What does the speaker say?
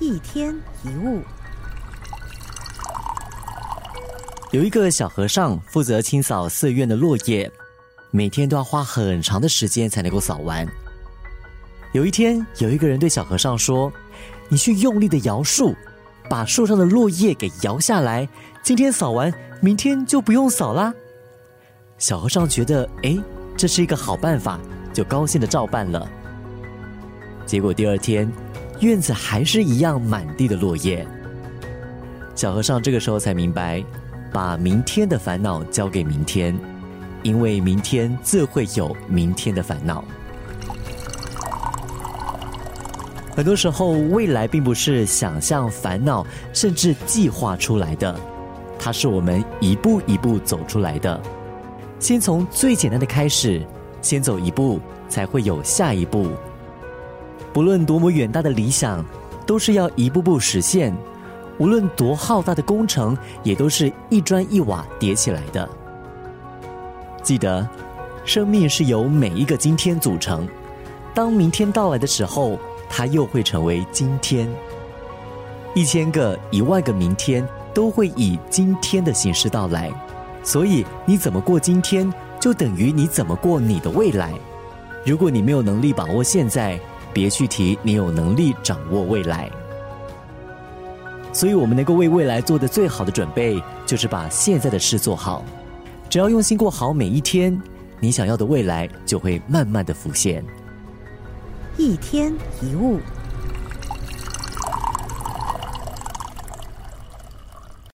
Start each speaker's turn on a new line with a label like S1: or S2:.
S1: 一天一物。
S2: 有一个小和尚负责清扫寺院的落叶，每天都要花很长的时间才能够扫完。有一天，有一个人对小和尚说：“你去用力的摇树，把树上的落叶给摇下来。今天扫完，明天就不用扫啦。”小和尚觉得，哎，这是一个好办法，就高兴的照办了。结果第二天，院子还是一样满地的落叶。小和尚这个时候才明白，把明天的烦恼交给明天，因为明天自会有明天的烦恼。很多时候，未来并不是想象、烦恼，甚至计划出来的，它是我们一步一步走出来的。先从最简单的开始，先走一步，才会有下一步。不论多么远大的理想，都是要一步步实现；无论多浩大的工程，也都是一砖一瓦叠起来的。记得，生命是由每一个今天组成。当明天到来的时候，它又会成为今天。一千个、一万个明天都会以今天的形式到来，所以你怎么过今天，就等于你怎么过你的未来。如果你没有能力把握现在，别去提你有能力掌握未来。所以，我们能够为未来做的最好的准备，就是把现在的事做好。只要用心过好每一天，你想要的未来就会慢慢的浮现。
S1: 一天一物。